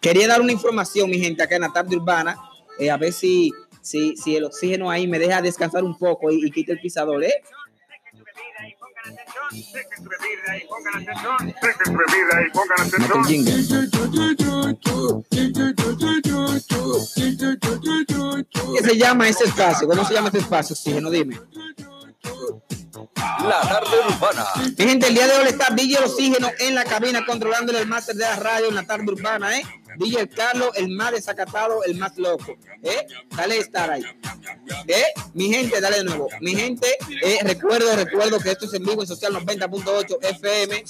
Quería dar una información, mi gente, acá en la tarde urbana, eh, a ver si, si, si el oxígeno ahí me deja descansar un poco y, y quita el pisador, ¿eh? ¿Qué se llama ese espacio? ¿Cómo se llama ese espacio? Oxígeno, dime. La tarde urbana. Mi gente, el día de hoy está DJ Oxígeno en la cabina controlando el máster de la radio en la tarde urbana, ¿eh? DJ Carlos, el más desacatado, el más loco, ¿eh? Dale estar ahí. ¿Eh? Mi gente, dale de nuevo. Mi gente, eh, recuerdo, recuerdo que esto es en vivo en Social 90.8 FM,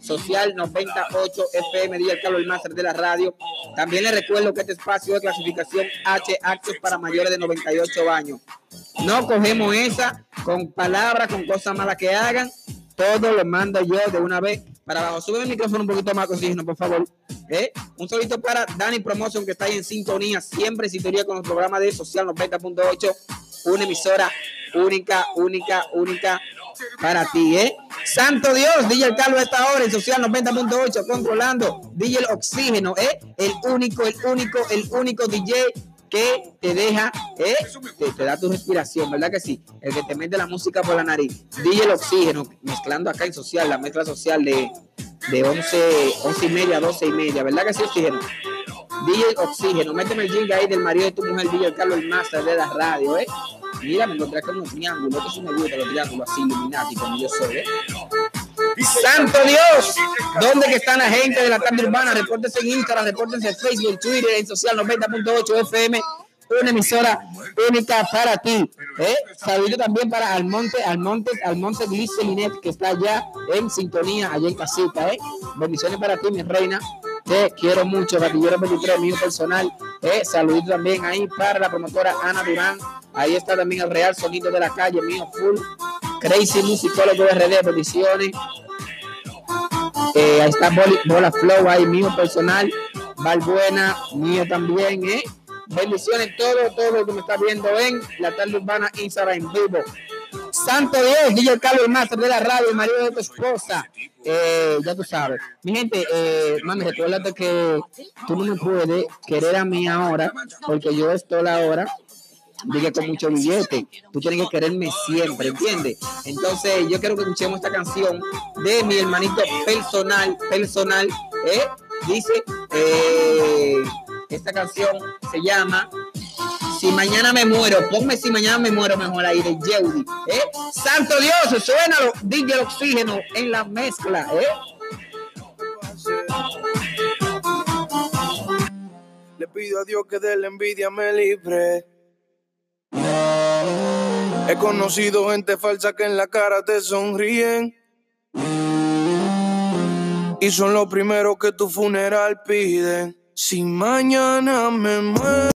Social 98 FM, DJ Carlos, el máster de la radio. También les recuerdo que este espacio de clasificación H, actos para mayores de 98 años. No cogemos esa con palabras, con cosas malas que hagan. Todo lo mando yo de una vez para abajo. Sube el micrófono un poquito más, oxígeno, por favor. ¿Eh? Un solito para Dani Promotion, que está ahí en sintonía, siempre en sintonía con el programa de Social 90.8. Una emisora única, única, única para ti, ¿eh? Santo Dios, DJ Carlos a esta hora en Social 90.8, controlando DJ Oxígeno, ¿eh? El único, el único, el único DJ que te deja, ¿eh? te, te da tu respiración, ¿verdad que sí? El que te mete la música por la nariz. DJ el Oxígeno, mezclando acá en Social, la mezcla social de, de 11, 11 y media a 12 y media, ¿verdad que sí, Oxígeno? DJ Oxígeno, méteme el jingle ahí del marido de tu mujer, DJ Carlos el Master de la radio, ¿eh? Mira, me encontré con unos triángulos, esto sí me gusta los triángulos así, Illuminati, como yo soy, ¿eh? ¡Santo Dios! ¿Dónde que están la gente de la tarde urbana? Repórtense en Instagram, repórtense en Facebook, Twitter, en Social 90.8 FM, una emisora única para ti. ¿eh? Saludo también para Almonte, Almonte, Almonte Glicelinet, que está allá en sintonía, allá en casita. ¿eh? Bendiciones para ti, mi reina. Te quiero mucho, Gatillero 23, mío personal. ¿eh? Saludito también ahí para la promotora Ana Durán. Ahí está también el Real Sonido de la Calle, mío full. Crazy Musicólogo RD, bendiciones. Eh, ahí está Bola Flow, ahí mío personal. Valbuena, mío también, ¿eh? Bendiciones todo, todo lo que me está viendo en la tarde urbana Instagram en vivo. Santo Dios, DJ Carlos, el máster de la radio, marido de tu esposa. Eh, ya tú sabes. Mi gente, eh, mami, recuérdate que tú no me puedes querer a mí ahora, porque yo estoy ahora diga con mucho billete. Tú tienes que quererme siempre, ¿entiendes? Entonces, yo quiero que escuchemos esta canción de mi hermanito personal, personal, ¿eh? Dice, eh, esta canción se llama Si mañana me muero, ponme si mañana me muero mejor ahí de Yeudi, ¿eh? Santo Dios, suénalo, DJ oxígeno en la mezcla, ¿eh? Le pido a Dios que de la envidia me libre. He conocido gente falsa que en la cara te sonríen. Y son los primeros que tu funeral piden. Si mañana me muero.